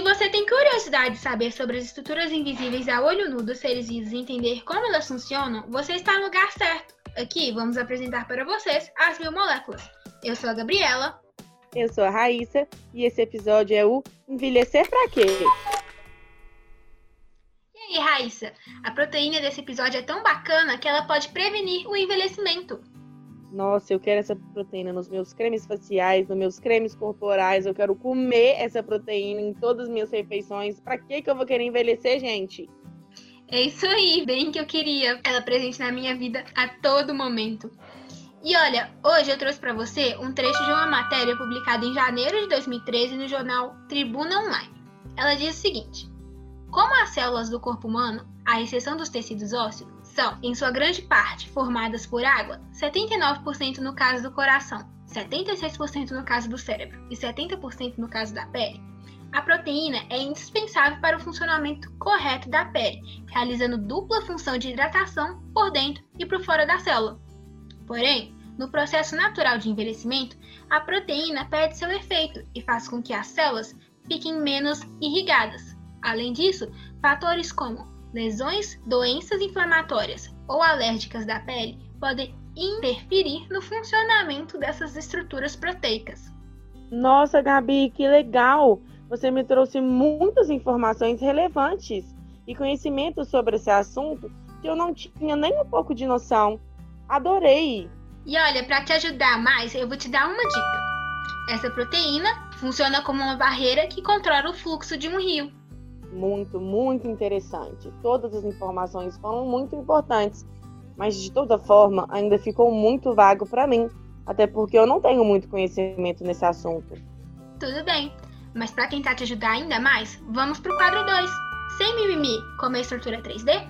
você tem curiosidade de saber sobre as estruturas invisíveis a olho nu dos seres vivos e entender como elas funcionam, você está no lugar certo. Aqui vamos apresentar para vocês as biomoléculas. Eu sou a Gabriela. Eu sou a Raíssa e esse episódio é o Envelhecer pra quê? E aí, Raíssa? A proteína desse episódio é tão bacana que ela pode prevenir o envelhecimento. Nossa, eu quero essa proteína nos meus cremes faciais, nos meus cremes corporais. Eu quero comer essa proteína em todas as minhas refeições. Pra que que eu vou querer envelhecer, gente? É isso aí, bem que eu queria ela presente na minha vida a todo momento. E olha, hoje eu trouxe para você um trecho de uma matéria publicada em janeiro de 2013 no jornal Tribuna Online. Ela diz o seguinte: Como as células do corpo humano, à exceção dos tecidos ósseos, são, em sua grande parte, formadas por água, 79% no caso do coração, 76% no caso do cérebro e 70% no caso da pele. A proteína é indispensável para o funcionamento correto da pele, realizando dupla função de hidratação por dentro e por fora da célula. Porém, no processo natural de envelhecimento, a proteína perde seu efeito e faz com que as células fiquem menos irrigadas. Além disso, fatores como lesões, doenças inflamatórias ou alérgicas da pele podem interferir no funcionamento dessas estruturas proteicas. Nossa, Gabi, que legal! Você me trouxe muitas informações relevantes e conhecimentos sobre esse assunto que eu não tinha nem um pouco de noção. Adorei! E olha, para te ajudar mais, eu vou te dar uma dica. Essa proteína funciona como uma barreira que controla o fluxo de um rio muito, muito interessante. Todas as informações foram muito importantes, mas de toda forma ainda ficou muito vago para mim, até porque eu não tenho muito conhecimento nesse assunto. Tudo bem, mas para tentar te ajudar ainda mais, vamos para o quadro 2. Sem mimimi, como a estrutura 3D?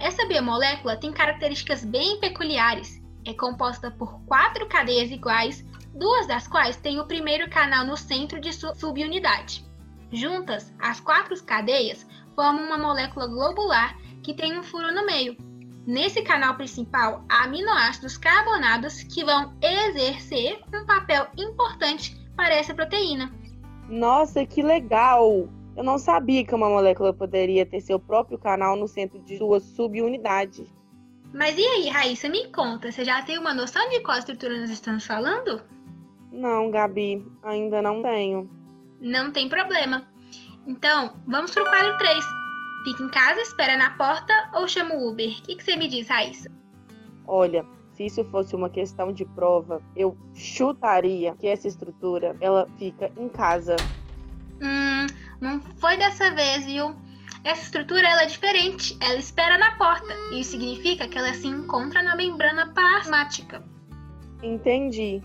Essa biomolécula tem características bem peculiares. É composta por quatro cadeias iguais, duas das quais têm o primeiro canal no centro de sua subunidade. Juntas, as quatro cadeias formam uma molécula globular que tem um furo no meio. Nesse canal principal, há aminoácidos carbonados que vão exercer um papel importante para essa proteína. Nossa, que legal! Eu não sabia que uma molécula poderia ter seu próprio canal no centro de sua subunidade. Mas e aí, Raíssa, me conta, você já tem uma noção de qual estrutura nós estamos falando? Não, Gabi, ainda não tenho. Não tem problema. Então, vamos pro quadro 3. Fica em casa, espera na porta ou chama o Uber? O que, que você me diz, Raíssa? Olha, se isso fosse uma questão de prova, eu chutaria que essa estrutura ela fica em casa. Hum, não foi dessa vez, viu? Essa estrutura ela é diferente, ela espera na porta. Isso significa que ela se encontra na membrana plasmática. Entendi.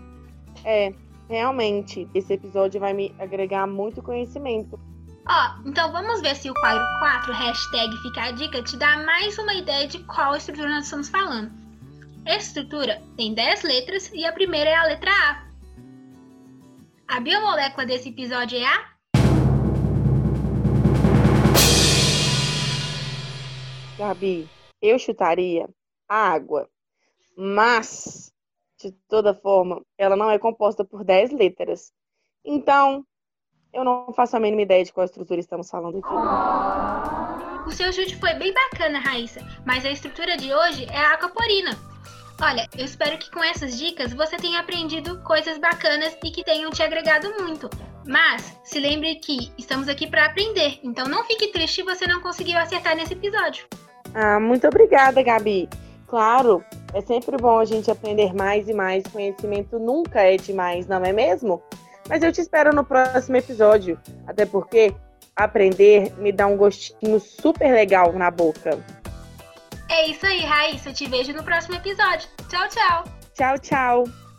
É, realmente, esse episódio vai me agregar muito conhecimento. Ó, então vamos ver se o quadro 4, hashtag Fica a Dica, te dá mais uma ideia de qual estrutura nós estamos falando. Essa estrutura tem 10 letras e a primeira é a letra A. A biomolécula desse episódio é a Gabi, eu chutaria a água, mas de toda forma, ela não é composta por 10 letras. Então, eu não faço a mínima ideia de qual estrutura estamos falando aqui. O seu chute foi bem bacana, Raíssa, mas a estrutura de hoje é a aquaporina. Olha, eu espero que com essas dicas você tenha aprendido coisas bacanas e que tenham te agregado muito. Mas se lembre que estamos aqui para aprender, então não fique triste se você não conseguiu acertar nesse episódio. Ah, muito obrigada, Gabi. Claro, é sempre bom a gente aprender mais e mais. Conhecimento nunca é demais, não é mesmo? Mas eu te espero no próximo episódio. Até porque aprender me dá um gostinho super legal na boca. É isso aí, Raíssa. Eu te vejo no próximo episódio. Tchau, tchau. Tchau, tchau.